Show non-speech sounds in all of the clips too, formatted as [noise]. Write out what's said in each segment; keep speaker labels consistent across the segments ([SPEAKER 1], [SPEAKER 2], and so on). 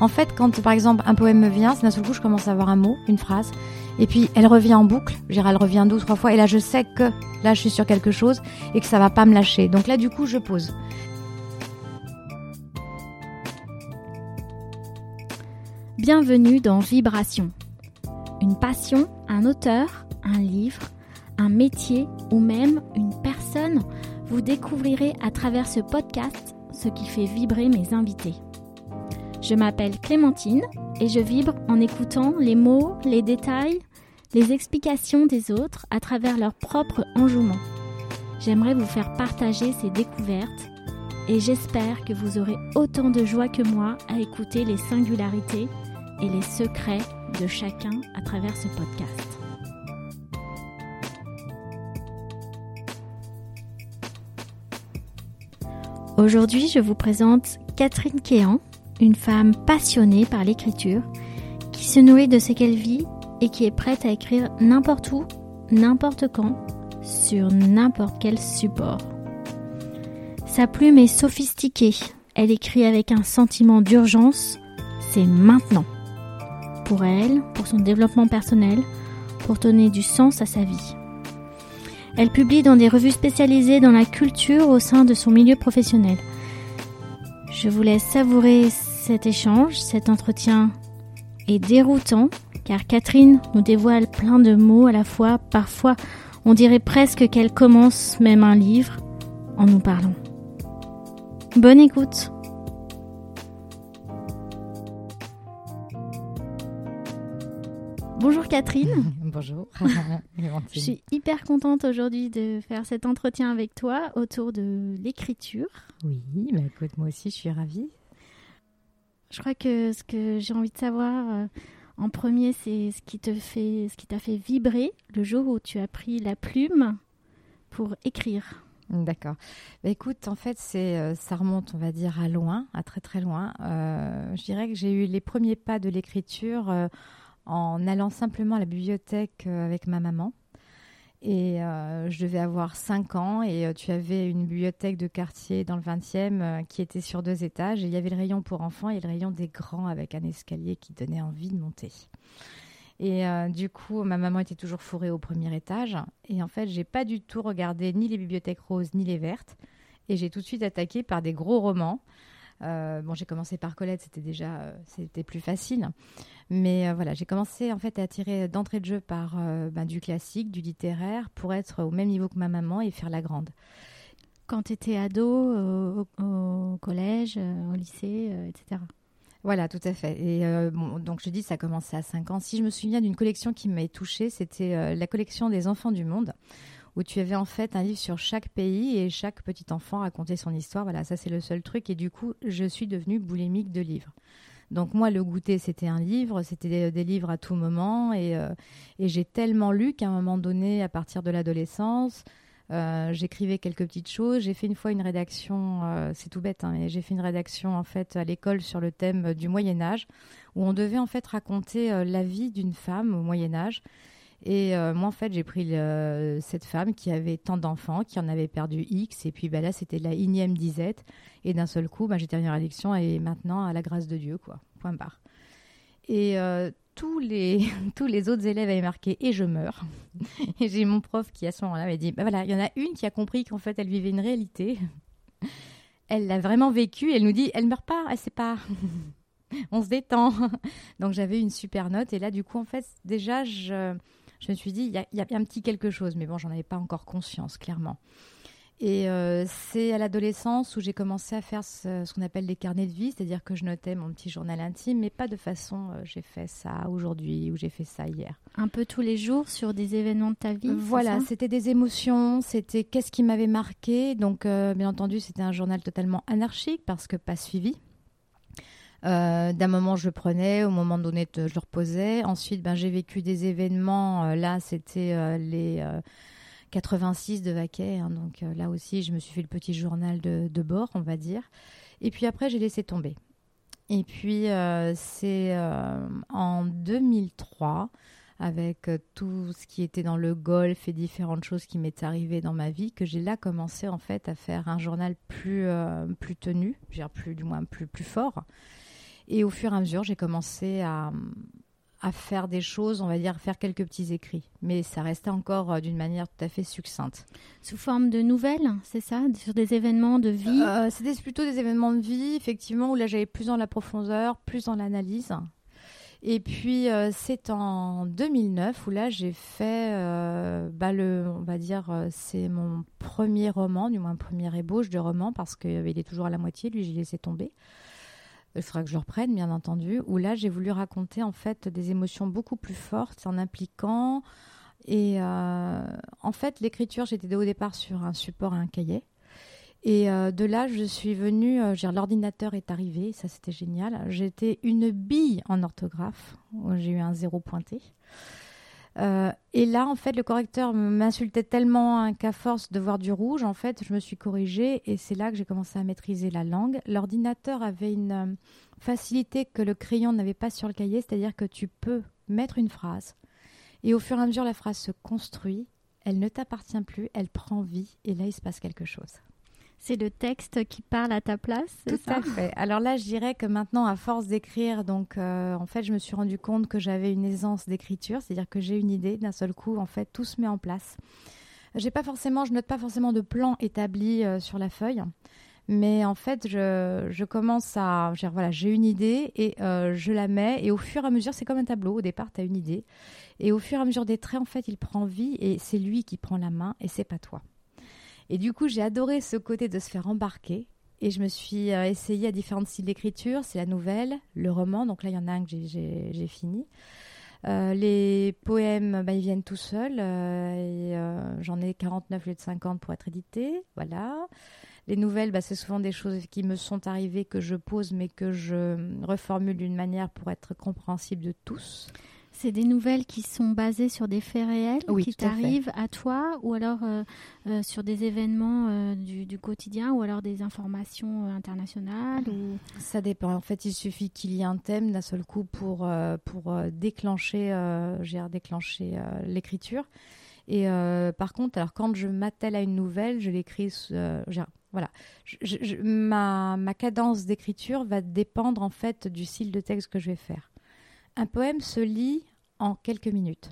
[SPEAKER 1] En fait, quand par exemple un poème me vient, c'est d'un seul coup je commence à avoir un mot, une phrase, et puis elle revient en boucle. Je dirais, elle revient deux ou trois fois, et là je sais que là je suis sur quelque chose et que ça va pas me lâcher. Donc là du coup je pose.
[SPEAKER 2] Bienvenue dans Vibration. Une passion, un auteur, un livre, un métier ou même une personne, vous découvrirez à travers ce podcast ce qui fait vibrer mes invités. Je m'appelle Clémentine et je vibre en écoutant les mots, les détails, les explications des autres à travers leur propre enjouement. J'aimerais vous faire partager ces découvertes et j'espère que vous aurez autant de joie que moi à écouter les singularités et les secrets de chacun à travers ce podcast. Aujourd'hui, je vous présente Catherine Kéan, une femme passionnée par l'écriture, qui se nourrit de ce qu'elle vit et qui est prête à écrire n'importe où, n'importe quand, sur n'importe quel support. Sa plume est sophistiquée, elle écrit avec un sentiment d'urgence, c'est maintenant pour elle, pour son développement personnel, pour donner du sens à sa vie. Elle publie dans des revues spécialisées dans la culture au sein de son milieu professionnel. Je vous laisse savourer cet échange, cet entretien est déroutant car Catherine nous dévoile plein de mots à la fois, parfois on dirait presque qu'elle commence même un livre en nous parlant. Bonne écoute Bonjour Catherine. [laughs]
[SPEAKER 1] Bonjour. [laughs]
[SPEAKER 2] Je suis hyper contente aujourd'hui de faire cet entretien avec toi autour de l'écriture.
[SPEAKER 1] Oui, bah écoute, moi aussi je suis ravie.
[SPEAKER 2] Je crois que ce que j'ai envie de savoir euh, en premier, c'est ce qui te fait, ce qui t'a fait vibrer le jour où tu as pris la plume pour écrire.
[SPEAKER 1] D'accord. Bah écoute, en fait, c'est, euh, ça remonte, on va dire, à loin, à très très loin. Euh, je dirais que j'ai eu les premiers pas de l'écriture en allant simplement à la bibliothèque avec ma maman. Et euh, je devais avoir 5 ans et euh, tu avais une bibliothèque de quartier dans le 20e qui était sur deux étages. Il y avait le rayon pour enfants et le rayon des grands avec un escalier qui donnait envie de monter. Et du coup, ma maman était toujours fourrée au premier étage. Et en fait, j'ai pas du tout regardé ni les bibliothèques roses ni les vertes. Et j'ai tout de suite attaqué par des gros romans. Bon, j'ai commencé par Colette, c'était déjà c'était plus facile. Mais euh, voilà, j'ai commencé en fait à attirer d'entrée de jeu par euh, ben, du classique, du littéraire, pour être au même niveau que ma maman et faire la grande.
[SPEAKER 2] Quand tu étais ado, au, collège, euh, au lycée, etc.
[SPEAKER 1] Voilà, tout à fait. Et donc je dis, ça a commencé à 5 ans. Si je me souviens d'une collection qui m'a touchée, c'était la collection des enfants du monde, où tu avais en fait un livre sur chaque pays et chaque petit enfant racontait son histoire. Voilà, ça c'est le seul truc. Et du coup, je suis devenue boulimique de livres. Donc moi, le goûter, c'était un livre, c'était des, livres à tout moment. Euh, et, j'ai tellement lu qu'à un moment donné, à partir de l'adolescence, euh, j'écrivais quelques petites choses. J'ai fait une fois une rédaction, euh, c'est tout bête, hein, mais j'ai fait une rédaction en fait à l'école sur le thème du Moyen Âge, où on devait en fait raconter la vie d'une femme au Moyen Âge. Et moi, en fait, j'ai pris cette femme qui avait tant d'enfants, qui en avait perdu X, et puis bah, là, c'était la énième disette. Et d'un seul coup, bah, terminé la rédaction et maintenant, à la grâce de Dieu, quoi. Point barre. Et euh, tous, les, [laughs] tous les autres élèves avaient marqué et je meurs. [laughs] et j'ai mon prof qui, à ce moment-là, m'a dit bah voilà, il y en a une qui a compris qu'en fait, elle vivait une réalité. [laughs] elle l'a vraiment vécu. Elle nous dit elle meurt pas, elle sait pas. On se détend. Donc j'avais une super note. Et là, du coup, en fait, déjà, je, je me suis dit il y a, y a un petit quelque chose. Mais bon, j'en avais pas encore conscience, clairement. Et euh, c'est à l'adolescence où j'ai commencé à faire ce, qu'on appelle des carnets de vie, c'est-à-dire que je notais mon petit journal intime, mais pas de façon euh, j'ai fait ça aujourd'hui ou j'ai fait ça hier.
[SPEAKER 2] Un peu tous les jours sur des événements de ta vie
[SPEAKER 1] Voilà, c'était des émotions, c'était qu'est-ce qui m'avait marqué. Donc, euh, bien entendu, c'était un journal totalement anarchique parce que pas suivi. D'un moment, je prenais, au moment donné, je le reposais. Ensuite, ben, j'ai vécu des événements. là, c'était les 86 de Vaquet. Hein, donc euh, là aussi, je me suis fait le petit journal de, bord, on va dire. Et puis après, j'ai laissé tomber. Et puis, euh, c'est euh, en 2003, avec tout ce qui était dans le golf et différentes choses qui m'étaient arrivées dans ma vie, que j'ai là commencé en fait à faire un journal plus, plus tenu, plus, du moins plus, plus fort. Et au fur et à mesure, j'ai commencé à, à faire des choses, on va dire, faire quelques petits écrits. Mais ça restait encore euh, d'une manière tout à fait succincte.
[SPEAKER 2] Sous forme de nouvelles, c'est ça? Sur des événements de vie?
[SPEAKER 1] Euh, C'était plutôt des événements de vie, effectivement, où là j'allais plus dans la profondeur, plus dans l'analyse. Et puis euh, c'est en 2009 où là j'ai fait, bah, le, on va dire, c'est mon premier roman, du moins première ébauche de roman, parce qu'il est toujours à la moitié, lui j'ai laissé tomber il faudra que je le reprenne, bien entendu, où là, j'ai voulu raconter en fait des émotions beaucoup plus fortes en impliquant. Et euh, en fait, l'écriture, j'étais au départ sur un support, un cahier. Et euh, de là, je suis venue, euh, l'ordinateur est arrivé, ça c'était génial. J'étais une bille en orthographe, j'ai eu un zéro pointé. Euh, et là, en fait, le correcteur m'insultait tellement qu'à force de voir du rouge, en fait, je me suis corrigée et c'est là que j'ai commencé à maîtriser la langue. L'ordinateur avait une euh, facilité que le crayon n'avait pas sur le cahier, c'est-à-dire que tu peux mettre une phrase et au fur et à mesure, la phrase se construit, elle ne t'appartient plus, elle prend vie et là, il se passe quelque chose.
[SPEAKER 2] C'est le texte qui parle à ta place
[SPEAKER 1] Tout à fait. Alors là, je dirais que maintenant, à force d'écrire, donc euh, en fait, je me suis rendu compte que j'avais une aisance d'écriture, c'est-à-dire que j'ai une idée, d'un seul coup, en fait, tout se met en place. J'ai pas forcément, je note pas forcément de plan établi euh, sur la feuille, mais en fait, je, je commence à, voilà, j'ai une idée et euh, je la mets, et au fur et à mesure, c'est comme un tableau. Au départ, tu as une idée, et au fur et à mesure des traits, en fait, il prend vie, et c'est lui qui prend la main, et c'est pas toi. Et du coup, j'ai adoré ce côté de se faire embarquer. Et je me suis euh, essayée à différents styles d'écriture. C'est la nouvelle, le roman. Donc là, il y en a un que j'ai fini. Euh, les poèmes, bah, ils viennent tout seuls. Euh, J'en ai 49 lieu de 50 pour être édités. Voilà. Les nouvelles, bah, c'est souvent des choses qui me sont arrivées, que je pose, mais que je reformule d'une manière pour être compréhensible de tous.
[SPEAKER 2] C'est des nouvelles qui sont basées sur des faits réels qui t'arrivent à, toi ou alors euh, euh, sur des événements euh, du, quotidien ou alors des informations internationales ou...
[SPEAKER 1] Ça dépend. En fait, il suffit qu'il y ait un thème d'un seul coup pour, pour déclencher, déclencher l'écriture. Et par contre, alors quand je m'attelle à une nouvelle, je l'écris. voilà, ma, ma cadence d'écriture va dépendre en fait du style de texte que je vais faire. Un poème se lit en quelques minutes.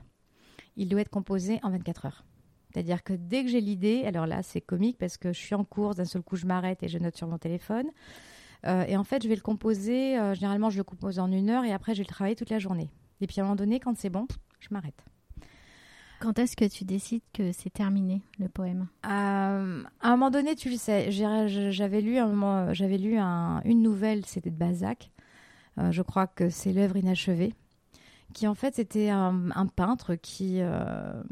[SPEAKER 1] Il doit être composé en 24 heures. C'est-à-dire que dès que j'ai l'idée, alors là c'est comique parce que je suis en course, d'un seul coup je m'arrête et je note sur mon téléphone. Euh, et en fait je vais le composer, euh, généralement je le compose en une heure et après je vais le travailler toute la journée. Et puis à un moment donné, quand c'est bon, je m'arrête.
[SPEAKER 2] Quand est-ce que tu décides que c'est terminé le poème?
[SPEAKER 1] Euh, À un moment donné, tu le sais, j'avais lu, un j'avais lu une nouvelle, c'était de Balzac, je crois que c'est l'œuvre inachevée, qui en fait c'était un, peintre qui, euh,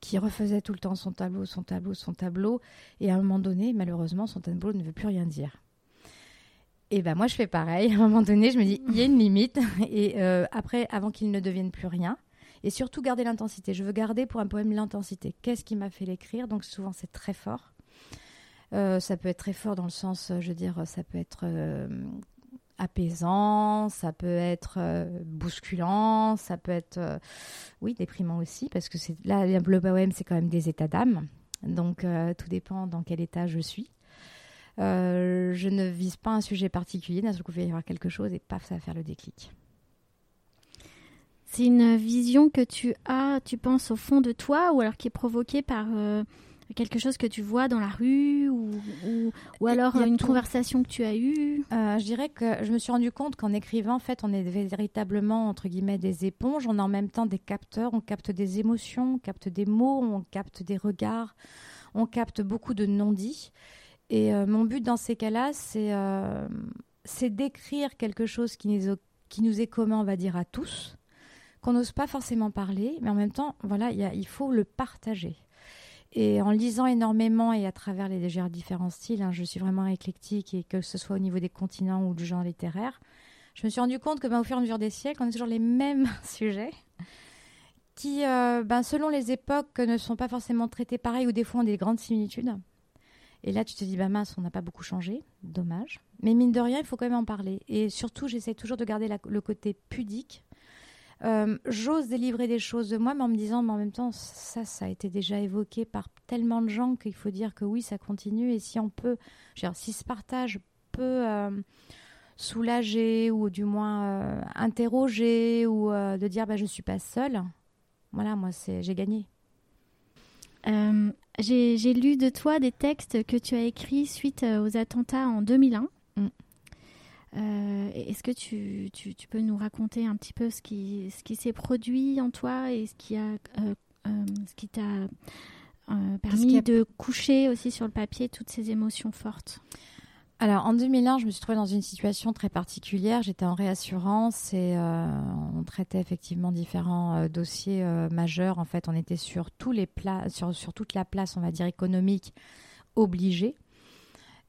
[SPEAKER 1] qui refaisait tout le temps son tableau, son tableau, son tableau, et à un moment donné, malheureusement, son tableau ne veut plus rien dire. Et ben moi je fais pareil. À un moment donné, je me dis il y a une limite. [laughs] Et euh, après, avant qu'il ne devienne plus rien, et surtout garder l'intensité. Je veux garder pour un poème l'intensité. Qu'est-ce qui m'a fait l'écrire? Donc souvent c'est très fort. ça peut être très fort dans le sens, je veux dire, ça peut être apaisant, ça peut être euh, bousculant, ça peut être, euh, oui, déprimant aussi, parce que c'est là, le poème, c'est quand même des états d'âme. Donc, euh, tout dépend dans quel état je suis. je ne vise pas un sujet particulier, d'un seul coup, il va y avoir quelque chose et paf, ça va faire le déclic.
[SPEAKER 2] C'est une vision que tu as, tu penses, au fond de toi, ou alors qui est provoquée par quelque chose que tu vois dans la rue ou, ou, alors une conversation que tu as eue?
[SPEAKER 1] Euh, Je dirais que je me suis rendu compte qu'en écrivant, en fait, on est véritablement, entre guillemets, des éponges. On a en même temps des capteurs, on capte des émotions, on capte des mots, on capte des regards, on capte beaucoup de non-dits. Et euh, mon but dans ces cas-là, c'est euh, d'écrire quelque chose qui nous, qui nous est commun, on va dire, à tous qu'on n'ose pas forcément parler, mais en même temps, voilà, il faut le partager. Et en lisant énormément et à travers les différents styles, hein, je suis vraiment éclectique et que ce soit au niveau des continents ou du genre littéraire, je me suis rendu compte que ben, au fur et à mesure des siècles, on a toujours les mêmes [laughs] sujets qui, euh, ben, selon les époques, ne sont pas forcément traités pareil ou des fois ont des grandes similitudes. Et là, tu te dis, bah mince, on n'a pas beaucoup changé, dommage. Mais mine de rien, il faut quand même en parler. Et surtout, j'essaie toujours de garder le côté pudique euh, j'ose délivrer des choses de moi, mais en me disant, mais en même temps, ça, ça a été déjà évoqué par tellement de gens qu'il faut dire que oui, ça continue. Et si on peut, si ce partage peut, euh, soulager ou du moins interroger ou de dire bah, je suis pas seule, voilà, moi j'ai gagné.
[SPEAKER 2] j'ai lu de toi des textes que tu as écrits suite aux attentats en 2001. Euh, est-ce que tu, tu, peux nous raconter un petit peu ce qui, ce qui s'est produit en toi et ce qui a euh, euh, ce qui t'a permis de coucher aussi sur le papier toutes ces émotions fortes?
[SPEAKER 1] Alors en 2001, je me suis trouvée dans une situation très particulière. J'étais en réassurance et on traitait effectivement différents dossiers majeurs. En fait, on était sur tous les plats, sur, sur toute la place, on va dire économique, obligée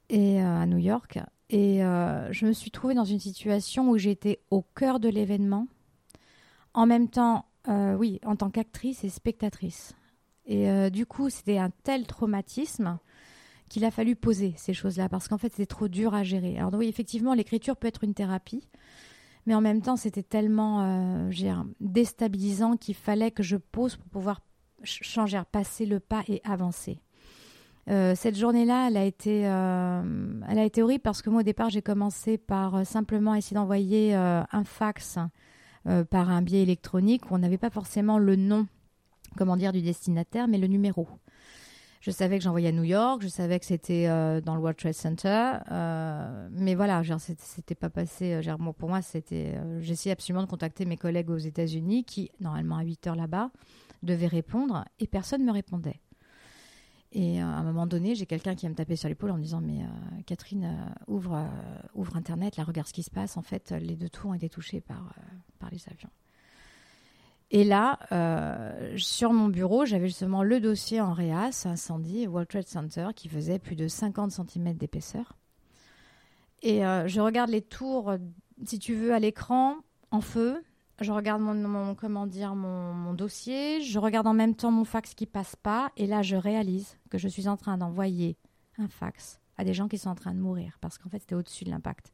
[SPEAKER 1] et à New York. Et euh, je me suis trouvée dans une situation où j'étais au cœur de l'événement, en même temps, euh, oui, en tant qu'actrice et spectatrice. Et euh, du coup, c'était un tel traumatisme qu'il a fallu poser ces choses-là, parce qu'en fait, c'était trop dur à gérer. Alors oui, effectivement, l'écriture peut être une thérapie, mais en même temps, c'était tellement déstabilisant qu'il fallait que je pose pour pouvoir changer, passer le pas et avancer. Euh, cette journée-là, elle a été, euh, elle a été horrible parce que moi au départ j'ai commencé par euh, simplement essayer d'envoyer un fax par un biais électronique où on n'avait pas forcément le nom, comment dire, du destinataire, mais le numéro. Je savais que j'envoyais à New York, je savais que c'était dans le World Trade Center, mais voilà, c'était pas passé. pour moi, j'essayais absolument de contacter mes collègues aux États-Unis qui, normalement à 8 heures là-bas, devaient répondre et personne ne me répondait. Et euh, à un moment donné, j'ai quelqu'un qui va me taper sur l'épaule en me disant Mais euh, Catherine, euh, ouvre, ouvre Internet, là, regarde ce qui se passe. En fait, les deux tours ont été touchés par, par les avions. Et là, sur mon bureau, j'avais justement le dossier en réas, incendie, World Trade Center, qui faisait plus de 50 cm d'épaisseur. Et je regarde les tours, si tu veux, à l'écran, en feu je regarde mon, comment dire, mon, dossier, je regarde en même temps mon fax qui passe pas, et là je réalise que je suis en train d'envoyer un fax à des gens qui sont en train de mourir, parce qu'en fait c'était au-dessus de l'impact.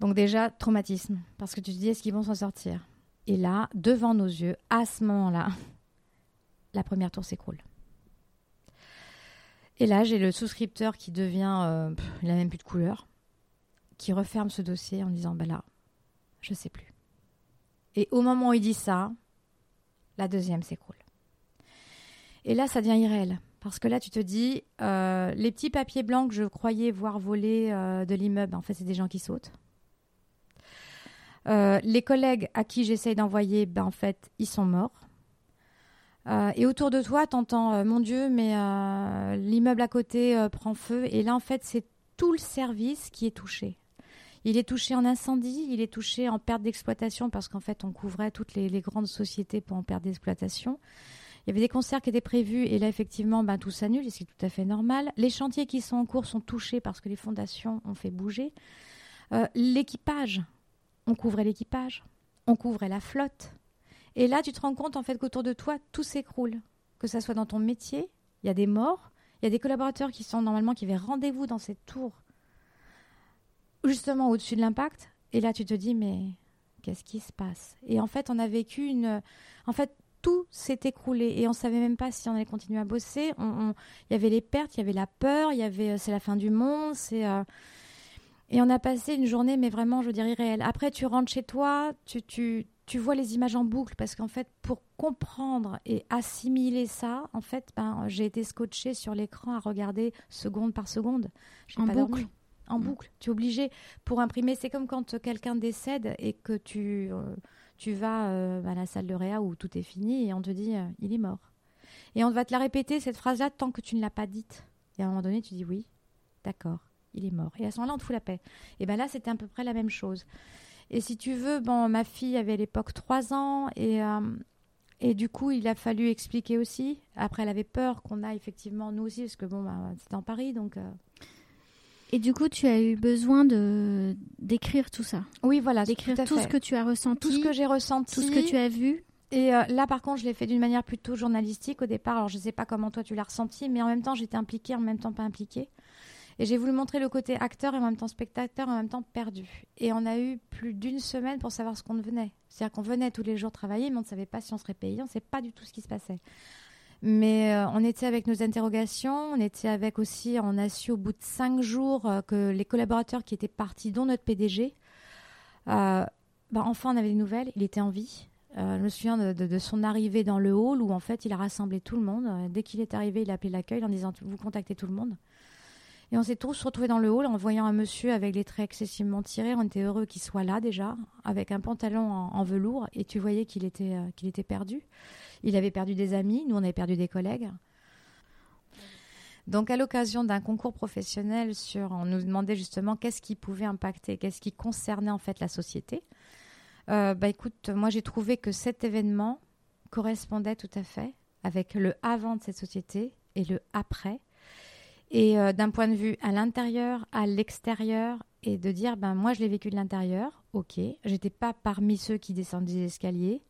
[SPEAKER 1] Donc déjà, traumatisme, parce que tu te dis est-ce qu'ils vont s'en sortir? Et là, devant nos yeux, à ce moment-là, la première tour s'écroule. Et là, j'ai le souscripteur qui devient, euh, il n'a même plus de couleur, qui referme ce dossier en disant, bah là, je sais plus. Et au moment où il dit ça, la deuxième s'écroule. Et là, ça devient irréel. Parce que là, tu te dis, euh, les petits papiers blancs que je croyais voir voler euh, de l'immeuble, en fait, c'est des gens qui sautent. Euh, les collègues à qui j'essaye d'envoyer, ben, en fait, ils sont morts. et autour de toi, t'entends, mon Dieu, mais l'immeuble à côté prend feu. Et là, en fait, c'est tout le service qui est touché. Il est touché en incendie, il est touché en perte d'exploitation parce qu'en fait, on couvrait toutes les, grandes sociétés pour en perte d'exploitation. Il y avait des concerts qui étaient prévus et là, effectivement, ben, tout s'annule, ce qui est tout à fait normal. Les chantiers qui sont en cours sont touchés parce que les fondations ont fait bouger. Euh, l'équipage, on couvrait l'équipage, on couvrait la flotte. Et là, tu te rends compte en fait qu'autour de toi, tout s'écroule. Que ça soit dans ton métier, il y a des morts, il y a des collaborateurs qui sont normalement qui avaient rendez-vous dans cette tour justement au-dessus de l'impact. Et là, tu te dis, mais qu'est-ce qui se passe? Et en fait, on a vécu une. En fait, tout s'est écroulé et on savait même pas si on allait continuer à bosser. Il y avait les pertes, il y avait la peur, il y avait euh, c'est la fin du monde, c'est. Euh, et on a passé une journée, mais vraiment, je veux dire, irréelle. Après, tu rentres chez toi, tu, tu, tu vois les images en boucle, parce qu'en fait, pour comprendre et assimiler ça, en fait, ben, j'ai été scotché sur l'écran à regarder seconde par seconde.
[SPEAKER 2] En pas boucle
[SPEAKER 1] en mm. boucle. Tu es obligé pour imprimer. C'est comme quand quelqu'un décède et que tu, euh, tu vas euh, à la salle de réa où tout est fini et on te dit euh, il est mort. Et on va te la répéter cette phrase-là tant que tu ne l'as pas dite. Et à un moment donné, tu dis oui, d'accord, il est mort. Et à ce moment-là, on te fout la paix. Et bien là, c'était à peu près la même chose. Et si tu veux, bon, ma fille avait à l'époque 3 ans et. Et du coup, il a fallu expliquer aussi. Après, elle avait peur qu'on a effectivement, nous aussi, parce que bon, bah, c'était en Paris, donc
[SPEAKER 2] et du coup, tu as eu besoin de d'écrire tout ça.
[SPEAKER 1] Oui, voilà,
[SPEAKER 2] d'écrire tout, ce que tu as ressenti,
[SPEAKER 1] tout ce que j'ai ressenti,
[SPEAKER 2] tout ce que tu as vu.
[SPEAKER 1] Et euh, là, par contre, je l'ai fait d'une manière plutôt journalistique au départ. Alors, je ne sais pas comment toi tu l'as ressenti, mais en même temps, j'étais impliquée, en même temps pas impliquée. Et j'ai voulu montrer le côté acteur et en même temps spectateur, en même temps perdu. Et on a eu plus d'une semaine pour savoir ce qu'on devenait. C'est-à-dire qu'on venait tous les jours travailler, mais on ne savait pas si on serait payé, on ne savait pas du tout ce qui se passait. Mais euh, on était avec nos interrogations, on était avec aussi, on a su au bout de cinq jours euh, que les collaborateurs qui étaient partis, dont notre PDG, bah, enfin on avait des nouvelles, il était en vie. je me souviens de, de, son arrivée dans le hall où en fait il a rassemblé tout le monde. Dès qu'il est arrivé, il a appelé l'accueil en disant vous contactez tout le monde. Et on s'est tous retrouvés dans le hall en voyant un monsieur avec les traits excessivement tirés. On était heureux qu'il soit là déjà, avec un pantalon en, velours, et tu voyais qu'il était, euh, qu'il était perdu. Il avait perdu des amis, nous on avait perdu des collègues. Donc à l'occasion d'un concours professionnel sur, on nous demandait justement qu'est-ce qui pouvait impacter, qu'est-ce qui concernait en fait la société. Euh, bah écoute, moi j'ai trouvé que cet événement correspondait tout à fait avec le avant de cette société et le après et euh, d'un point de vue à l'intérieur, à l'extérieur, et de dire, ben moi je l'ai vécu de l'intérieur, ok, j'étais pas parmi ceux qui descendent des escaliers,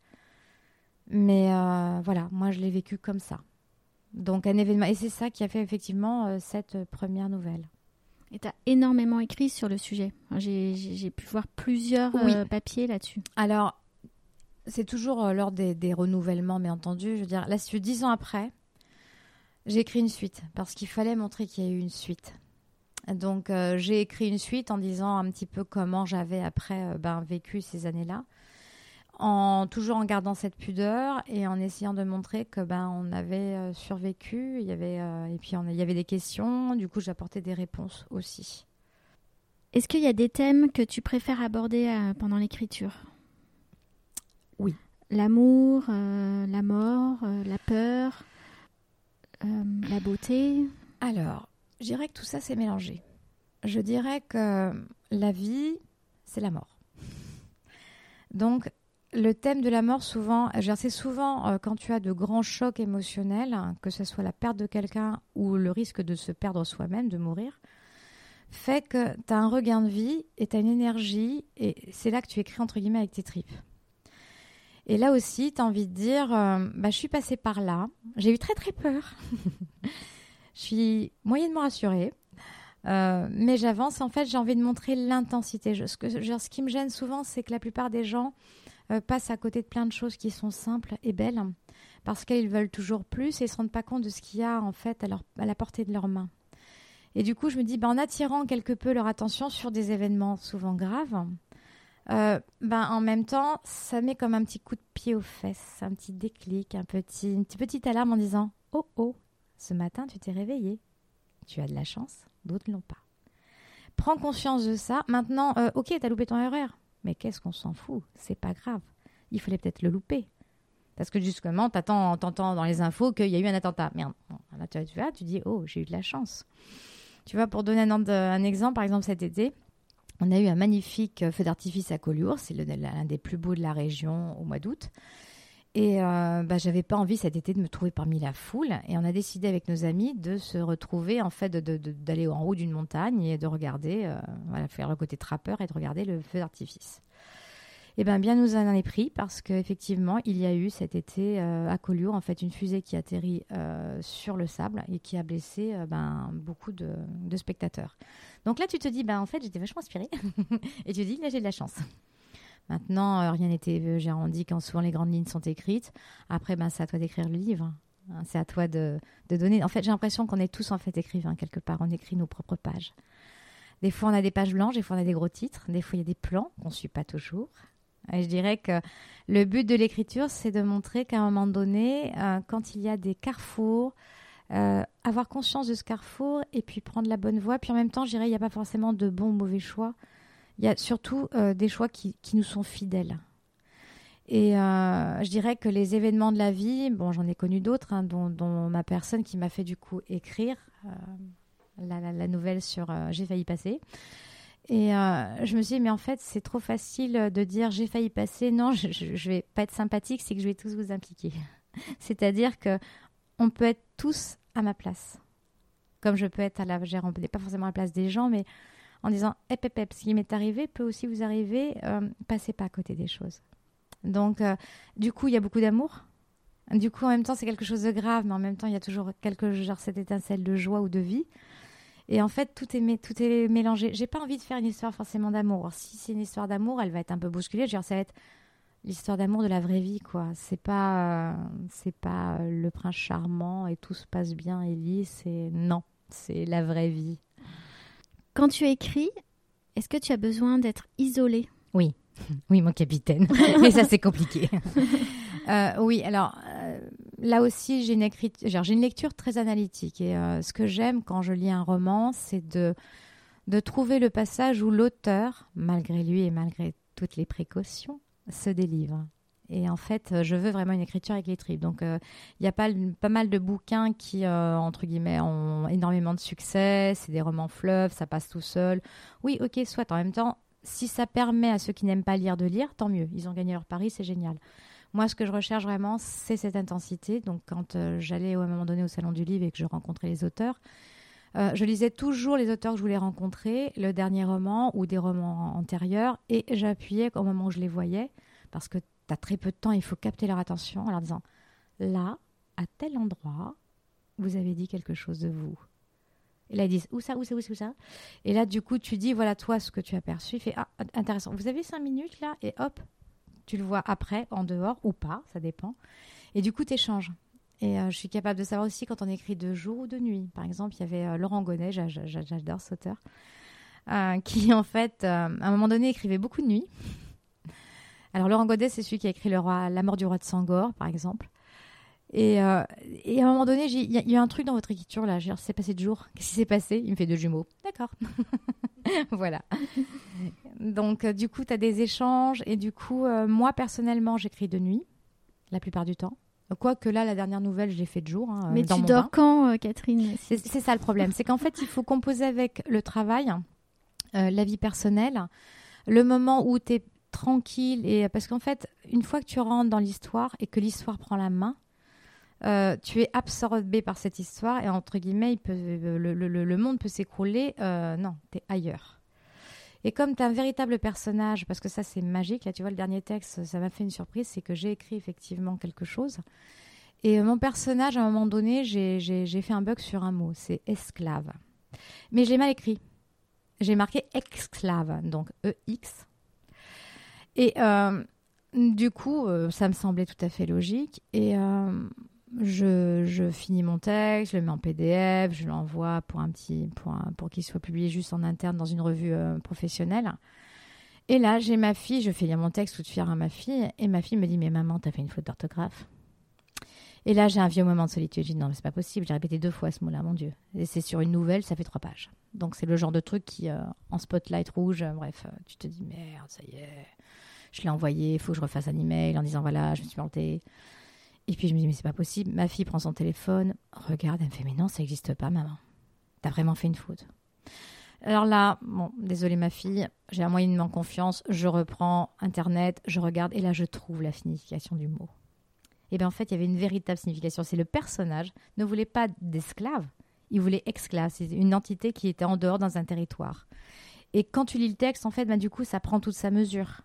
[SPEAKER 1] mais euh, voilà, moi je l'ai vécu comme ça. Donc un événement, et c'est ça qui a fait effectivement euh, cette première nouvelle.
[SPEAKER 2] Et tu as énormément écrit sur le sujet. J'ai pu voir plusieurs papiers là-dessus.
[SPEAKER 1] Alors, c'est toujours lors des, des, renouvellements, mais entendu. Je veux dire, là, si dix ans après, j'ai écrit une suite parce qu'il fallait montrer qu'il y a eu une suite. Donc euh, j'ai écrit une suite en disant un petit peu comment j'avais après euh, ben, vécu ces années-là, en toujours en gardant cette pudeur et en essayant de montrer que ben on avait euh, survécu. Il y avait et puis il y avait des questions. Du coup j'apportais des réponses aussi.
[SPEAKER 2] Est-ce qu'il y a des thèmes que tu préfères aborder pendant l'écriture?
[SPEAKER 1] Oui.
[SPEAKER 2] L'amour, la mort, la peur? Euh, la beauté
[SPEAKER 1] Alors, je dirais que tout ça, c'est mélangé. Je dirais que la vie, c'est la mort. Donc, le thème de la mort, souvent, c'est souvent euh, quand tu as de grands chocs émotionnels, que ce soit la perte de quelqu'un ou le risque de se perdre soi-même, de mourir, fait que tu as un regain de vie et tu as une énergie, et c'est là que tu écris entre guillemets avec tes tripes. Et là aussi, tu as envie de dire, euh, bah, je suis passée par là, j'ai eu très très peur, [laughs] je suis moyennement rassurée, euh, mais j'avance. En fait, j'ai envie de montrer l'intensité. Ce, ce qui me gêne souvent, c'est que la plupart des gens euh, passent à côté de plein de choses qui sont simples et belles, parce qu'ils veulent toujours plus et ils ne se rendent pas compte de ce qu'il y a en fait à la portée de leurs mains. Et du coup, je me dis, bah, en attirant quelque peu leur attention sur des événements souvent graves, euh, ben, en même temps, ça met comme un petit coup de pied aux fesses, un petit déclic, un petit, une petite alarme en disant Oh oh, ce matin tu t'es réveillé. Tu as de la chance, d'autres l'ont pas. Prends conscience de ça. Maintenant, euh, ok, t'as loupé ton erreur, mais qu'est-ce qu'on s'en fout? C'est pas grave. Il fallait peut-être le louper. Parce que justement, t'entends dans les infos qu'il y a eu un attentat. Merde. là, tu, tu, tu dis Oh, j'ai eu de la chance. Tu vois, pour donner un exemple, par exemple cet été, on a eu un magnifique feu d'artifice à Collioure, c'est l'un des plus beaux de la région au mois d'août. Et euh, bah, j'avais pas envie cet été de me trouver parmi la foule. Et on a décidé avec nos amis de se retrouver, en fait, d'aller en haut d'une montagne et de regarder, euh, voilà, faire le côté trappeur et de regarder le feu d'artifice. Et bien, bien nous en est pris parce qu'effectivement, il y a eu cet été euh, à Collioure, en fait, une fusée qui atterrit euh, sur le sable et qui a blessé euh, ben, beaucoup de, spectateurs. Donc là, tu te dis, ben, en fait, j'étais vachement inspirée. [laughs] et tu te dis, là, j'ai de la chance. Maintenant, rien n'était. J'ai rendu quand souvent les grandes lignes sont écrites. Après, ben, c'est à toi d'écrire le livre. Hein, c'est à toi de, de, donner. En fait, j'ai l'impression qu'on est tous en fait écrivains quelque part. On écrit nos propres pages. Des fois, on a des pages blanches, des fois, on a des gros titres, des fois, il y a des plans qu'on ne suit pas toujours. Je dirais que le but de l'écriture, c'est de montrer qu'à un moment donné, euh, quand il y a des carrefours, euh, avoir conscience de ce carrefour et puis prendre la bonne voie. Puis en même temps, je dirais, il n'y a pas forcément de bons ou mauvais choix. Il y a surtout euh, des choix qui, qui, nous sont fidèles. Et je dirais que les événements de la vie, bon, j'en ai connu d'autres, hein, dont, ma personne qui m'a fait du coup écrire la, la, nouvelle sur J'ai failli passer. Et euh, je me suis dit, mais en fait, c'est trop facile de dire j'ai failli passer. Non, je, je, vais pas être sympathique, c'est que je vais tous vous impliquer. [laughs] C'est-à-dire que on peut être tous à ma place. Comme je peux être à la peut pas forcément à la place des gens, mais en disant, hep, hep, hep, ce qui m'est arrivé peut aussi vous arriver, euh, passez pas à côté des choses. Donc, euh, du coup, il y a beaucoup d'amour. Du coup, en même temps, c'est quelque chose de grave, mais en même temps, il y a toujours quelque genre cette étincelle de joie ou de vie. Et en fait, tout est, tout est mélangé. J'ai pas envie de faire une histoire forcément d'amour. Si c'est une histoire d'amour, elle va être un peu bousculée. Genre, ça va être l'histoire d'amour de la vraie vie, quoi. C'est pas, euh, c'est pas euh, le prince charmant et tout se passe bien, Ellie. C'est non, c'est la vraie vie.
[SPEAKER 2] Quand tu écris, est-ce que tu as besoin d'être isolé
[SPEAKER 1] Oui, [laughs] oui, mon capitaine. [laughs] Mais ça, c'est compliqué. [laughs] Euh, oui, alors là aussi, j'ai une, une lecture très analytique. Et ce que j'aime quand je lis un roman, c'est de, de trouver le passage où l'auteur, malgré lui et malgré toutes les précautions, se délivre. Et en fait, euh, je veux vraiment une écriture avec les tripes. Donc, euh, il y a pas, pas mal de bouquins qui, euh, entre guillemets, ont énormément de succès. C'est des romans fleuves, ça passe tout seul. Oui, ok, soit. En même temps, si ça permet à ceux qui n'aiment pas lire de lire, tant mieux. Ils ont gagné leur pari, c'est génial. Moi, ce que je recherche vraiment, c'est cette intensité. Donc, quand j'allais à un moment donné au Salon du Livre et que je rencontrais les auteurs, je lisais toujours les auteurs que je voulais rencontrer, le dernier roman ou des romans antérieurs, et j'appuyais au moment où je les voyais parce que tu as très peu de temps, il faut capter leur attention en leur disant là, à tel endroit, vous avez dit quelque chose de vous. Et là, ils disent où ça, où ça, où ça, Et là, du coup, tu dis voilà, toi, ce que tu as perçu. Fait ah, intéressant. Vous avez cinq minutes là? Et hop, tu le vois après, en dehors ou pas, ça dépend. Et du coup, tu échanges. Et euh, je suis capable de savoir aussi quand on écrit de jour ou de nuit. Par exemple, il y avait euh, Laurent Gonnet, j'adore cet auteur, euh, qui en fait, à un moment donné, écrivait beaucoup de nuit. Alors Laurent Godet, c'est celui qui a écrit le roi, La mort du roi de Sangor, par exemple. Et, euh, et, à un moment donné, il y, a un truc dans votre écriture là. C'est passé de jour. Qu'est-ce qui s'est passé? Il me fait deux jumeaux. D'accord. [laughs] voilà. Donc, euh, du coup, tu as des échanges. Et du coup, euh, moi, personnellement, j'écris de nuit, la plupart du temps. Quoique là, la dernière nouvelle, je l'ai fait de jour. Hein,
[SPEAKER 2] Mais tu dors quand, Catherine?
[SPEAKER 1] C'est ça le problème. C'est qu'en fait, il faut composer avec le travail, la vie personnelle, le moment où tu es tranquille et parce qu'en fait, une fois que tu rentres dans l'histoire et que l'histoire prend la main, euh, tu es absorbé par cette histoire et entre guillemets, il peut, le, monde peut s'écrouler. Euh, non, tu es ailleurs. Et comme tu es un véritable personnage, parce que ça c'est magique, là tu vois le dernier texte, ça m'a fait une surprise, c'est que j'ai écrit effectivement quelque chose. Et mon personnage, à un moment donné, j'ai fait un bug sur un mot, c'est esclave. Mais j'ai mal écrit. J'ai marqué exclave, donc E-X et euh, du coup, euh, ça me semblait tout à fait logique. Et euh, je, finis mon texte, je le mets en PDF, je l'envoie pour un petit pour, qu'il soit publié juste en interne dans une revue professionnelle. Et là, j'ai ma fille, je fais lire mon texte toute fière à ma fille, et ma fille me dit Mais maman, t'as fait une faute d'orthographe. Et là, j'ai un vieux moment de solitude. Je dis Non, mais c'est pas possible, j'ai répété deux fois ce mot-là, mon Dieu. Et c'est sur une nouvelle, ça fait trois pages. Donc, c'est le genre de truc qui, en spotlight rouge, bref, tu te dis Merde, ça y est. Je l'ai envoyé, il faut que je refasse un email en disant voilà, je me suis plantée. Et puis je me dis mais c'est pas possible. Ma fille prend son téléphone, regarde, elle me fait mais non, ça n'existe pas, maman. T'as vraiment fait une faute. Alors là, bon, désolé ma fille, j'ai un moyen de confiance, je reprends Internet, je regarde et là je trouve la signification du mot. Et bien en fait, il y avait une véritable signification. C'est le personnage ne voulait pas d'esclave, il voulait esclave. C'est une entité qui était en dehors dans un territoire. Et quand tu lis le texte, en fait, ben, du coup, ça prend toute sa mesure.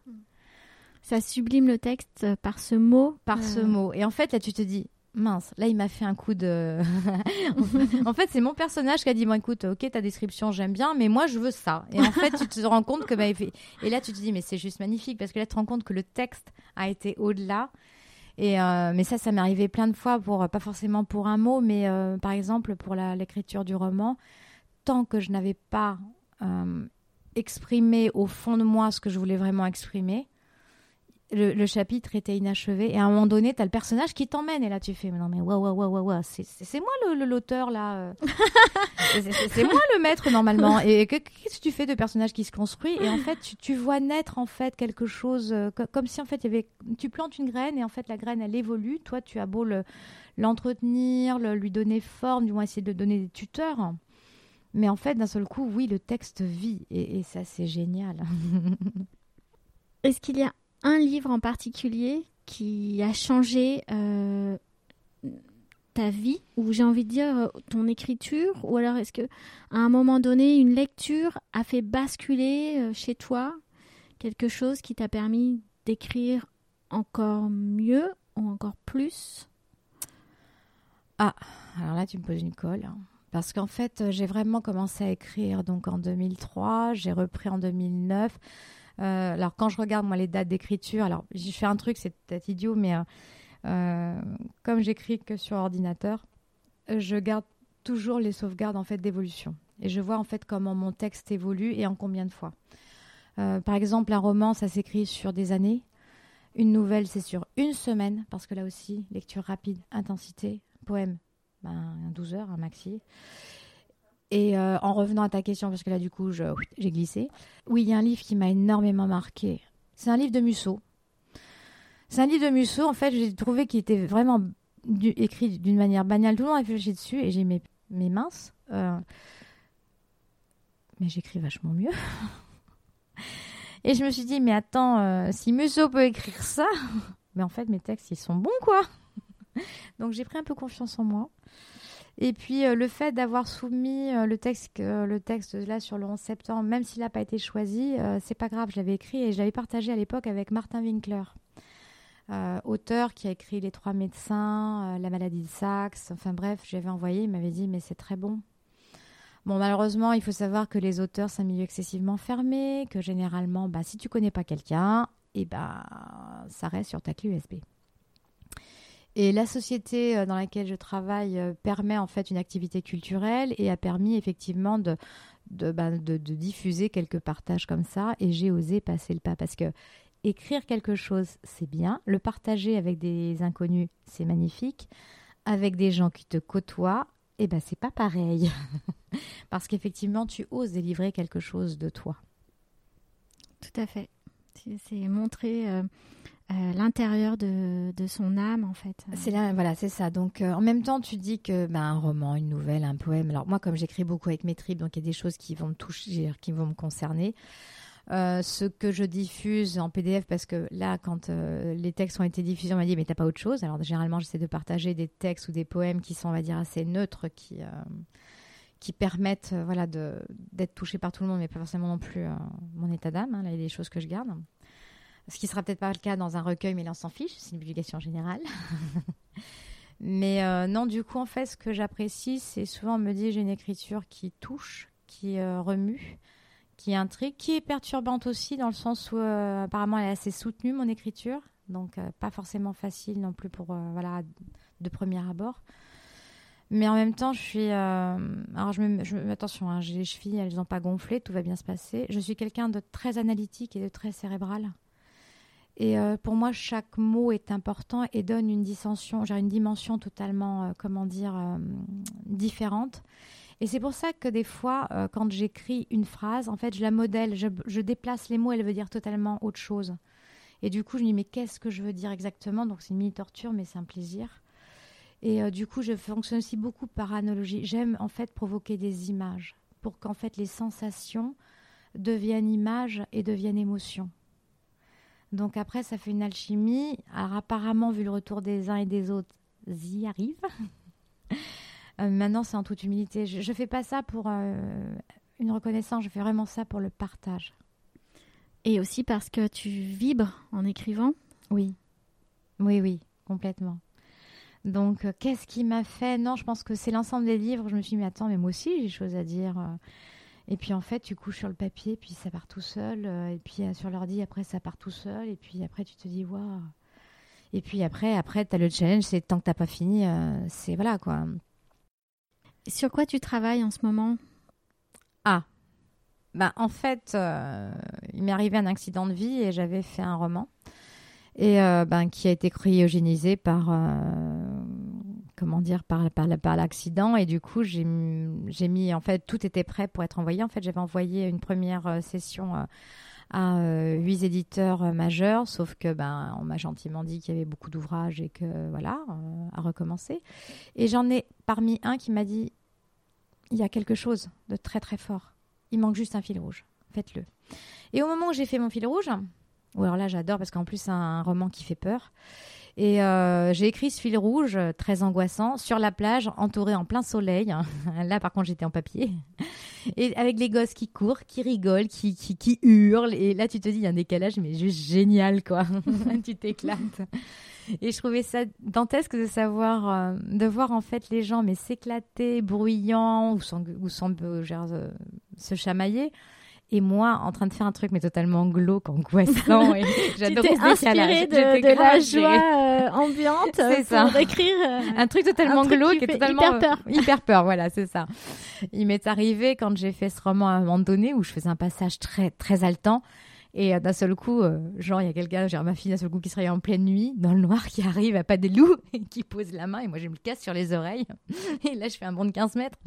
[SPEAKER 2] Ça sublime le texte par ce mot.
[SPEAKER 1] Par ce euh. mot. Et en fait, là, tu te dis, mince, là, il m'a fait un coup de. [laughs] en fait, c'est mon personnage qui a dit Bon, écoute, ok, ta description, j'aime bien, mais moi, je veux ça. Et en fait, tu te rends compte que. Bah, et là, tu te dis Mais c'est juste magnifique, parce que là, tu te rends compte que le texte a été au-delà. Et euh, mais ça, ça m'est arrivé plein de fois, pour, pas forcément pour un mot, mais euh, par exemple, pour l'écriture du roman, tant que je n'avais pas exprimé au fond de moi ce que je voulais vraiment exprimer, le, chapitre était inachevé et à un moment donné, tu as le personnage qui t'emmène et là tu fais mais non mais waouh waouh waouh waouh c'est moi l'auteur là euh. [laughs] c'est moi le maître normalement. Et qu'est-ce que tu fais de personnage qui se construit? Et en fait tu, vois naître en fait quelque chose euh, comme si en fait il y avait tu plantes une graine et en fait la graine elle évolue. Toi tu as beau l'entretenir lui donner forme du moins essayer de donner des tuteurs. Mais en fait d'un seul coup oui le texte vit. Et, et ça c'est génial. [laughs]
[SPEAKER 2] Est-ce qu'il y a un livre en particulier qui a changé euh, ta vie, ou j'ai envie de dire euh, ton écriture, ou alors est-ce que à un moment donné, une lecture a fait basculer euh, chez toi quelque chose qui t'a permis d'écrire encore mieux ou encore plus?
[SPEAKER 1] Ah, alors là, tu me poses une colle. Hein. Parce qu'en fait, j'ai vraiment commencé à écrire donc en 2003, j'ai repris en 2009. Alors quand je regarde moi les dates d'écriture, alors je fais un truc, c'est peut-être idiot, mais comme j'écris que sur ordinateur, je garde toujours les sauvegardes en fait d'évolution et je vois en fait comment mon texte évolue et en combien de fois. par exemple, un roman, ça s'écrit sur des années. Une nouvelle, c'est sur une semaine, parce que là aussi, lecture rapide, intensité, poème, ben, 12 heures, un maxi. Et euh, en revenant à ta question, parce que là, du coup, j'ai glissé. Oui, il y a un livre qui m'a énormément marqué. C'est un livre de Musso. C'est un livre de Musso, en fait, j'ai trouvé qu'il était vraiment écrit d'une manière banale. Tout le monde réfléchit dessus et j'ai mes, mes minces. Euh, mais j'écris vachement mieux. [laughs] Et je me suis dit, mais attends, euh, si Musso peut écrire ça, [laughs] mais en fait, mes textes, ils sont bons, quoi. [laughs] Donc j'ai pris un peu confiance en moi. Et puis euh, le fait d'avoir soumis euh, le texte, le texte là sur le 11 septembre, même s'il n'a pas été choisi, c'est pas grave, je l'avais écrit et je l'avais partagé à l'époque avec Martin Winkler, auteur qui a écrit Les Trois médecins, La maladie de Saxe, enfin bref, j'avais envoyé, il m'avait dit mais c'est très bon. Bon, malheureusement, il faut savoir que les auteurs, c'est un milieu excessivement fermé, que généralement, bah, si tu connais pas quelqu'un, et eh ben, ça reste sur ta clé USB. Et la société euh, dans laquelle je travaille euh, permet en fait une activité culturelle et a permis effectivement de, bah, de, de, diffuser quelques partages comme ça. Et j'ai osé passer le pas parce que écrire quelque chose, c'est bien. Le partager avec des inconnus, c'est magnifique. Avec des gens qui te côtoient, eh ben c'est pas pareil. [laughs] Parce qu'effectivement, tu oses délivrer quelque chose de toi.
[SPEAKER 2] Tout à fait. C'est montrer euh, euh, l'intérieur de, son âme, en fait.
[SPEAKER 1] C'est là, voilà, c'est ça. Donc, euh, en même temps, tu dis que ben, un roman, une nouvelle, un poème. Alors moi, comme j'écris beaucoup avec mes tripes, donc il y a des choses qui vont me toucher, qui vont me concerner. Euh, ce que je diffuse en PDF, parce que là, quand les textes ont été diffusés, on m'a dit, mais t'as pas autre chose Alors, généralement, j'essaie de partager des textes ou des poèmes qui sont, on va dire, assez neutres, qui, qui permettent voilà, d'être touchés par tout le monde, mais pas forcément non plus mon état d'âme. Hein. là, il y a des choses que je garde. Ce qui sera peut-être pas le cas dans un recueil, mais là, on s'en fiche, c'est une publication générale. [laughs] mais non, du coup, en fait, ce que j'apprécie, c'est souvent me dit, j'ai une écriture qui touche, qui remue qui intrigue, qui est perturbante aussi dans le sens où euh, apparemment elle est assez soutenue mon écriture, donc euh, pas forcément facile non plus pour euh, voilà de premier abord. Mais en même temps, je suis alors je me, attention, hein, j'ai les chevilles, elles n'ont pas gonflé, tout va bien se passer. Je suis quelqu'un de très analytique et de très cérébral. Et pour moi, chaque mot est important et donne une dissension, j'ai une dimension totalement, comment dire, différente. Et c'est pour ça que des fois, euh, quand j'écris une phrase, en fait, je la modèle, je, déplace les mots, elle veut dire totalement autre chose. Et du coup, je me dis, mais qu'est-ce que je veux dire exactement? Donc, c'est une mini-torture, mais c'est un plaisir. Et euh, du coup, je fonctionne aussi beaucoup par analogie. J'aime en fait provoquer des images pour qu'en fait les sensations deviennent images et deviennent émotions. Donc après, ça fait une alchimie. Alors apparemment, vu le retour des uns et des autres, y arrive. [laughs] Euh, maintenant, c'est en toute humilité. Je ne fais pas ça pour euh, une reconnaissance, je fais vraiment ça pour le partage.
[SPEAKER 2] Et aussi parce que tu vibres en écrivant
[SPEAKER 1] Oui. Oui, oui, complètement. Donc, euh, qu'est-ce qui m'a fait? Non, je pense que c'est l'ensemble des livres. Je me suis dit, mais attends, mais moi aussi, j'ai des choses à dire. Et puis, en fait, tu couches sur le papier, puis ça part tout seul. Et puis, sur l'ordi, après, ça part tout seul. Et puis, après, tu te dis, waouh. Et puis, après, après tu as le challenge, c'est tant que tu n'as pas fini, c'est voilà, quoi.
[SPEAKER 2] Sur quoi tu travailles en ce moment?
[SPEAKER 1] Ah, bah, en fait, euh, il m'est arrivé un accident de vie et j'avais fait un roman et euh, ben, qui a été cryogénisé par euh, comment dire par, par, par l'accident et du coup j'ai mis en fait tout était prêt pour être envoyé en fait j'avais envoyé une première session à huit éditeurs majeurs sauf que ben on m'a gentiment dit qu'il y avait beaucoup d'ouvrages et que voilà à recommencer et j'en ai parmi un qui m'a dit il y a quelque chose de très très fort. Il manque juste un fil rouge. Faites-le. Et au moment où j'ai fait mon fil rouge, ou alors là j'adore parce qu'en plus c'est un roman qui fait peur. Et euh, j'ai écrit ce fil rouge très angoissant sur la plage, entouré en plein soleil. [laughs] là par contre j'étais en papier. [laughs] Et avec les gosses qui courent, qui rigolent, qui, qui, qui hurlent. Et là tu te dis il y a un décalage mais juste génial quoi. [laughs] tu t'éclates. Et je trouvais ça dantesque de savoir, euh, de voir en fait les gens mais s'éclater, bruyants ou, sans, ou sans euh, se chamailler. Et moi en train de faire un truc mais totalement glauque, angoissant. et [laughs]
[SPEAKER 2] j'adore inspiré de, de la joie euh, ambiante [laughs] pour écrire euh,
[SPEAKER 1] un truc totalement glauque et totalement hyper peur. hyper peur, voilà, c'est ça. Il m'est arrivé quand j'ai fait ce roman à un moment donné où je faisais un passage très très haletant et euh, d'un seul coup, euh, genre, il y a quelqu'un, j'ai ma fille d'un seul coup qui se réveille en pleine nuit, dans le noir, qui arrive à pas des loups, [laughs] et qui pose la main, et moi je me casse sur les oreilles. [laughs] et là, je fais un bond de 15 mètres.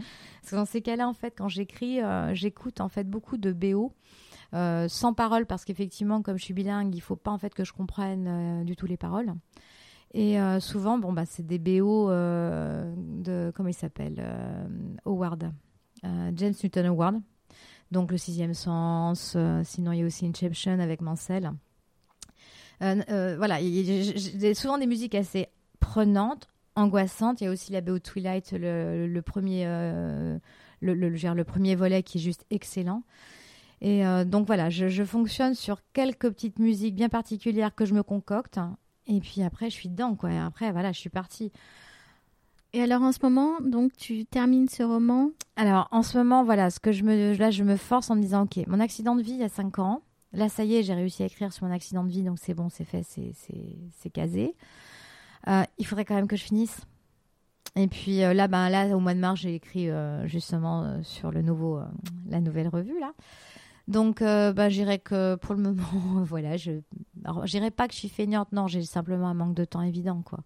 [SPEAKER 1] Parce que dans ces cas-là, en fait, quand j'écris, euh, j'écoute en fait beaucoup de BO. sans paroles parce qu'effectivement comme je suis bilingue il faut pas en fait que je comprenne du tout les paroles et souvent bon bah c'est des BO de comment il s'appelle Howard James Newton Howard donc le sixième sens. Euh, sinon, il y a aussi Inception avec Mansell. Euh, euh, voilà, il y a souvent des musiques assez prenantes, angoissantes. Il y a aussi la BO Twilight, le, premier, le, le, premier volet qui est juste excellent. Et donc voilà, je, je, fonctionne sur quelques petites musiques bien particulières que je me concocte. Et puis après, je suis dedans, quoi. Et après, voilà, je suis partie.
[SPEAKER 2] Et alors en ce moment, donc tu termines ce roman?
[SPEAKER 1] Alors en ce moment, voilà, ce que je me, là, je me force en me disant, ok, mon accident de vie il y a 5 ans. Là, ça y est, j'ai réussi à écrire sur mon accident de vie, donc c'est bon, c'est fait, c'est casé. Euh, il faudrait quand même que je finisse. Et puis euh, là, ben, là, au mois de mars, j'ai écrit euh, justement sur le nouveau, la nouvelle revue là. Donc, ben, j'irai que pour le [laughs] moment, voilà, je, j'irai pas que je suis feignante, non, j'ai simplement un manque de temps évident, quoi.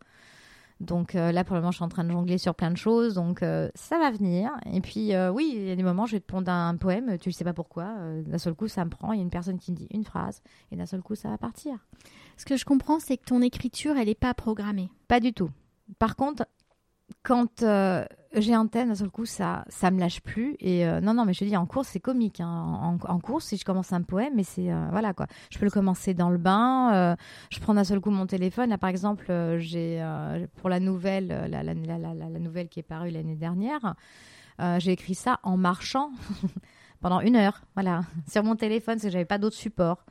[SPEAKER 1] Donc euh, là, pour le moment, je suis en train de jongler sur plein de choses. Donc euh, ça va venir. Et puis, euh, oui, il y a des moments, je vais te pondre un poème, tu ne sais pas pourquoi. d'un seul coup, ça me prend. Il y a une personne qui me dit une phrase. Et d'un seul coup, ça va partir.
[SPEAKER 2] Ce que je comprends, c'est que ton écriture, elle n'est pas programmée.
[SPEAKER 1] Pas du tout. Par contre, quand j'ai un thème, d'un seul coup, ça, ça me lâche plus. Et euh, non, non, mais je te dis, en course, c'est comique. Hein. En, course, si je commence un poème, mais c'est euh, voilà quoi. Je peux le commencer dans le bain. je prends d'un seul coup mon téléphone. Là, par exemple, j'ai pour la nouvelle, la, la, la, nouvelle qui est parue l'année dernière, j'ai écrit ça en marchant [laughs] pendant une heure, voilà, [laughs] sur mon téléphone, parce que j'avais pas d'autre support.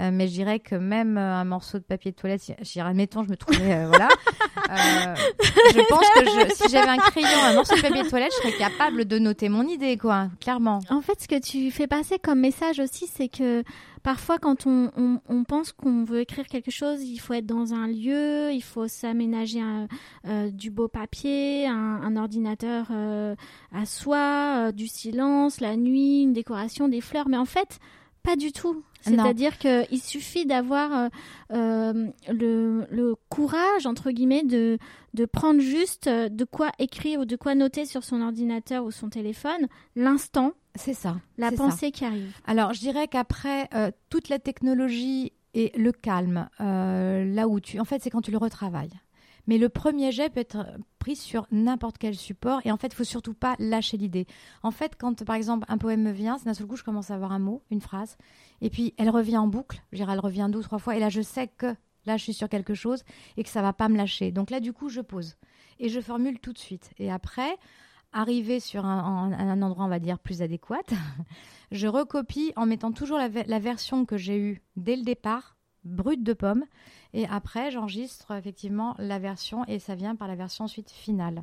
[SPEAKER 1] Euh, mais je dirais que même euh, un morceau de papier de toilette, si, admettons, je me trouvais, euh, voilà. je pense que je, si j'avais un crayon, un morceau de papier de toilette, je serais capable de noter mon idée, quoi, clairement.
[SPEAKER 2] En fait, ce que tu fais passer comme message aussi, c'est que parfois, quand on, on, on pense qu'on veut écrire quelque chose, il faut être dans un lieu, il faut s'aménager du beau papier, un, un ordinateur à soi, du silence, la nuit, une décoration, des fleurs. Mais en fait, pas du tout. C'est-à-dire qu'il suffit d'avoir euh, euh, le, courage, entre guillemets, de, de prendre juste euh, de quoi écrire ou de quoi noter sur son ordinateur ou son téléphone, l'instant.
[SPEAKER 1] C'est ça.
[SPEAKER 2] La pensée qui arrive.
[SPEAKER 1] Alors, je dirais qu'après, toute la technologie et le calme, là où tu... En fait, c'est quand tu le retravailles. Mais le premier jet peut être pris sur n'importe quel support. Et en fait, il faut surtout pas lâcher l'idée. En fait, quand par exemple un poème me vient, c'est d'un seul coup, je commence à avoir un mot, une phrase. Et puis, elle revient en boucle. Elle revient deux ou trois fois. Et là, je sais que là, je suis sur quelque chose et que ça va pas me lâcher. Donc là, du coup, je pose. Et je formule tout de suite. Et après, arriver sur un, endroit, on va dire, plus adéquat, [laughs] je recopie en mettant toujours la version que j'ai eue dès le départ, brute de pomme. Et après, j'enregistre effectivement la version et ça vient par la version ensuite finale.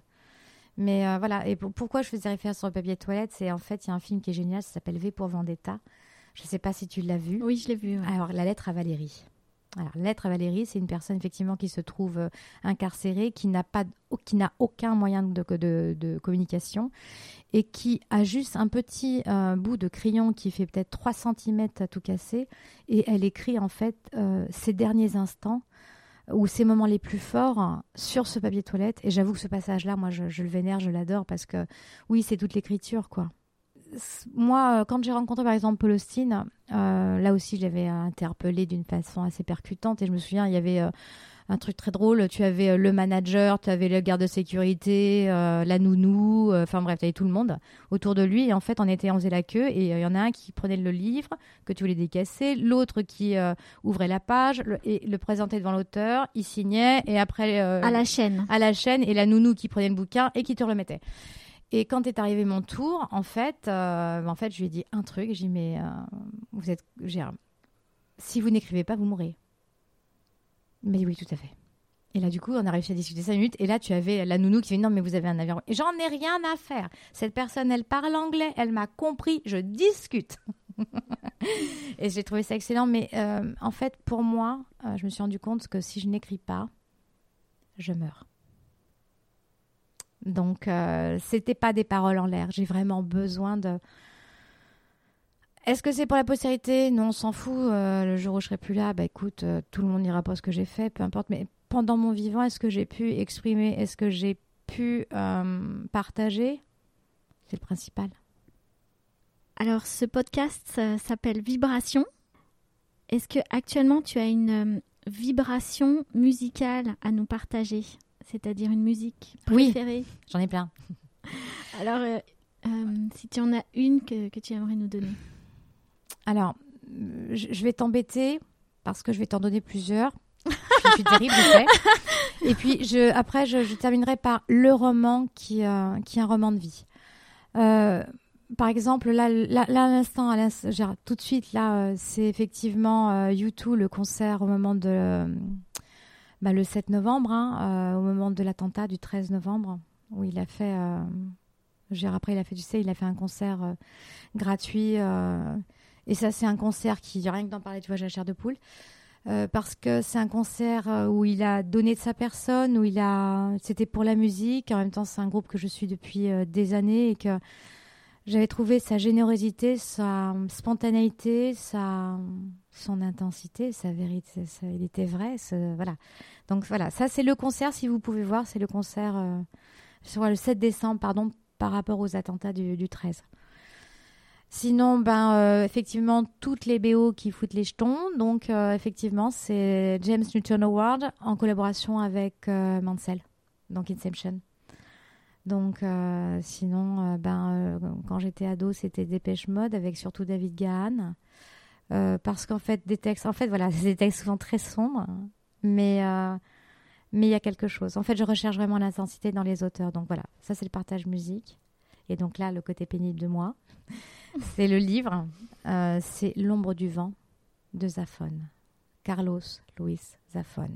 [SPEAKER 1] Mais euh, voilà, et pourquoi je faisais référence sur le papier de toilette, c'est en fait, il y a un film qui est génial, ça s'appelle V pour Vendetta. Je ne sais pas si tu l'as vu.
[SPEAKER 2] Oui, je l'ai vu.
[SPEAKER 1] Alors, la lettre à Valérie. Alors, lettre à Valérie, c'est une personne effectivement qui se trouve euh, incarcérée, qui n'a pas, qui n'a aucun moyen de, communication et qui a juste un petit euh, bout de crayon qui fait peut-être 3 cm à tout casser et elle écrit en fait euh, ses derniers instants ou ses moments les plus forts sur ce papier toilette. Et j'avoue que ce passage-là, moi, je, je le vénère, je l'adore parce que oui, c'est toute l'écriture, quoi moi, euh, quand j'ai rencontré par exemple Paul Austin, euh, là aussi je l'avais interpellé d'une façon assez percutante et je me souviens, il y avait euh, un truc très drôle. Tu avais le manager, tu avais le garde de sécurité, la nounou, enfin bref, tu avais tout le monde autour de lui. Et en fait, on était, on faisait la queue et il y en a un qui prenait le livre que tu voulais décasser, l'autre qui ouvrait la page et le présentait devant l'auteur, il signait et après
[SPEAKER 2] à la chaîne,
[SPEAKER 1] à la chaîne et la nounou qui prenait le bouquin et qui te remettait. Et quand est arrivé mon tour, en fait, euh, en fait, je lui ai dit un truc. J'ai dit mais euh, vous êtes, si vous n'écrivez pas, vous mourrez. Il m'a dit oui, tout à fait. Et là, du coup, on a réussi à discuter cinq minutes. Et là, tu avais la nounou qui dit non, mais vous avez un avion. J'en ai rien à faire. Cette personne, elle parle anglais, elle m'a compris, je discute. [laughs] et j'ai trouvé ça excellent. Mais euh, en fait, pour moi, je me suis rendu compte que si je n'écris pas, je meurs. Donc, euh, c'était pas des paroles en l'air. J'ai vraiment besoin de. Est-ce que c'est pour la postérité? Non, on s'en fout. Euh, le jour où je serai plus là, bah écoute, euh, tout le monde n'ira pas ce que j'ai fait, peu importe. Mais pendant mon vivant, est-ce que j'ai pu exprimer Est-ce que j'ai pu euh, partager? C'est le principal.
[SPEAKER 2] Alors, ce podcast s'appelle Vibration. Est-ce que actuellement tu as une vibration musicale à nous partager? C'est-à-dire une musique
[SPEAKER 1] Oui.
[SPEAKER 2] préférée
[SPEAKER 1] J'en ai plein. [laughs]
[SPEAKER 2] Alors, euh, euh, si tu en as une que, que tu aimerais nous donner.
[SPEAKER 1] Alors, euh, je vais t'embêter parce que je vais t'en donner plusieurs. je suis terrible, je sais. [laughs] Et puis, je, après, je, je terminerai par le roman qui, euh, qui est un roman de vie. Euh, par exemple, là, là, là, à l'instant, tout de suite, là, c'est effectivement U2, le concert au moment de. Bah, le 7 novembre, hein, euh, au moment de l'attentat du 13 novembre, où il a fait. euh, après, il a fait, tu sais, il a fait un concert euh, gratuit. et ça, c'est un concert qui, rien que d'en parler, tu vois, j'ai la chair de poule. Parce que c'est un concert où il a donné de sa personne, où il a, c'était pour la musique. En même temps, c'est un groupe que je suis depuis des années et que j'avais trouvé sa générosité, sa spontanéité, sa, son intensité, sa vérité. il était vrai. voilà. Donc voilà, ça c'est le concert. Si vous pouvez voir, c'est le concert euh, sur le 7 décembre, pardon, par rapport aux attentats du, du 13. Sinon, ben, euh, effectivement, toutes les BO qui foutent les jetons. Donc, euh, effectivement, c'est James Newton Award en collaboration avec Mansell, donc Inception. Donc, euh, sinon, euh, ben, euh, quand j'étais ado, c'était Dépêche Mode avec surtout David Gahan. Parce qu'en fait, des textes, en fait, voilà, c'est [laughs] des textes souvent très sombres, mais mais il y a quelque chose. En fait, je recherche vraiment l'intensité dans les auteurs. Donc voilà, ça c'est le partage musique. Et donc là, le côté pénible de moi, [laughs] c'est le livre. C'est L'ombre du vent de Zafon. Carlos Luis Zafon.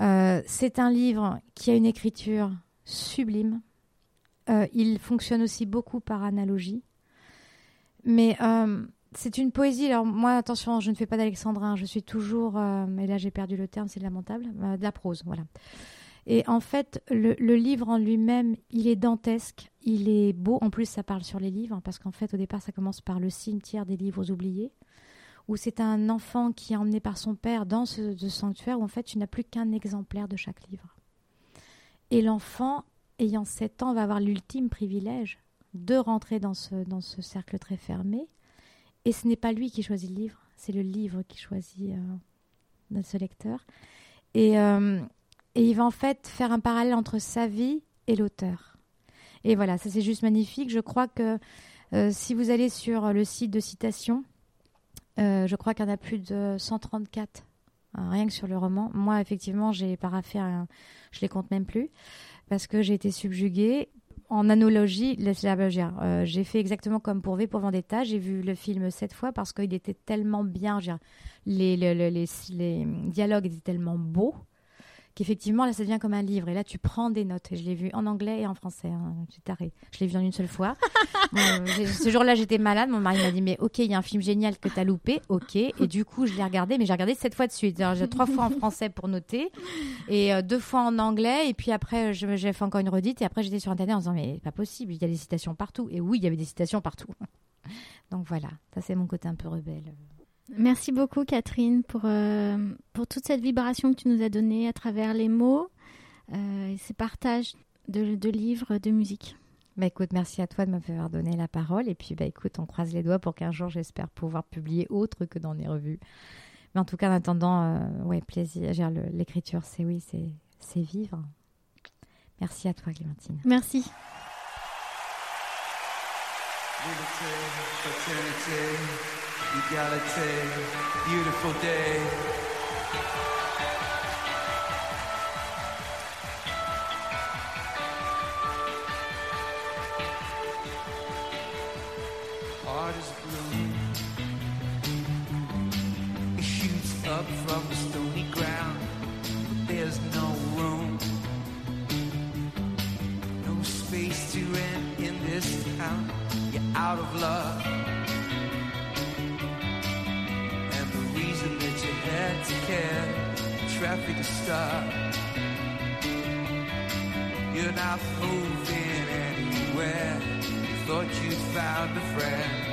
[SPEAKER 1] Euh, c'est un livre qui a une écriture sublime. Euh, il fonctionne aussi beaucoup par analogie. Mais euh, c'est une poésie. Alors moi, attention, je ne fais pas d'alexandrin. Je suis toujours, euh, et là j'ai perdu le terme, c'est lamentable, euh, de la prose, voilà. Et en fait, le, livre en lui-même, il est dantesque, il est beau. En plus, ça parle sur les livres, parce qu'en fait, au départ, ça commence par le cimetière des livres oubliés, où c'est un enfant qui est emmené par son père dans ce, ce sanctuaire, où en fait, tu n'as plus qu'un exemplaire de chaque livre. Et l'enfant, ayant 7 ans, va avoir l'ultime privilège de rentrer dans ce, dans ce cercle très fermé. Et ce n'est pas lui qui choisit le livre, c'est le livre qui choisit euh, notre lecteur. Et, euh, et il va en fait faire un parallèle entre sa vie et l'auteur. Et voilà, ça c'est juste magnifique. Je crois que euh, si vous allez sur le site de citation, euh, je crois qu'il y en a plus de 134, hein, rien que sur le roman. Moi, effectivement, j'ai paraffé, un, je les compte même plus, parce que j'ai été subjuguée. En analogie, euh, j'ai fait exactement comme pour V pour Vendetta. J'ai vu le film sept fois parce qu'il était tellement bien. les dialogues étaient tellement beaux qu'effectivement, là, ça devient comme un livre. Et là, tu prends des notes. Et je l'ai vu en anglais et en français. Hein. Tu taré. Je l'ai vu en une seule fois. Bon, [laughs] j'ai- ce jour-là, j'étais malade. Mon mari m'a dit, mais ok, il y a un film génial que tu as loupé. Ok. Et du coup, je l'ai regardé, mais j'ai regardé sept fois de suite. J'ai trois fois en français pour noter et euh, deux fois en anglais. Et puis après, j'ai fait encore une redite. Et après, j'étais sur Internet en disant, mais pas possible, il y a des citations partout. Et oui, il y avait des citations partout. Donc voilà, ça c'est mon côté un peu rebelle.
[SPEAKER 2] Merci beaucoup Catherine pour, euh, pour toute cette vibration que tu nous as donnée à travers les mots euh, et ces partages de, de livres, de musique.
[SPEAKER 1] Bah écoute, merci à toi de m'avoir donné la parole. Et puis bah écoute, on croise les doigts pour qu'un jour, j'espère pouvoir publier autre que dans les revues. Mais en tout cas, en attendant, euh, ouais, plaisir. L'écriture, c'est oui, c'est c'est vivre. Merci à toi, Clémentine.
[SPEAKER 2] Merci.
[SPEAKER 3] Egalite, beautiful day. You're not moving anywhere. Thought you found a friend.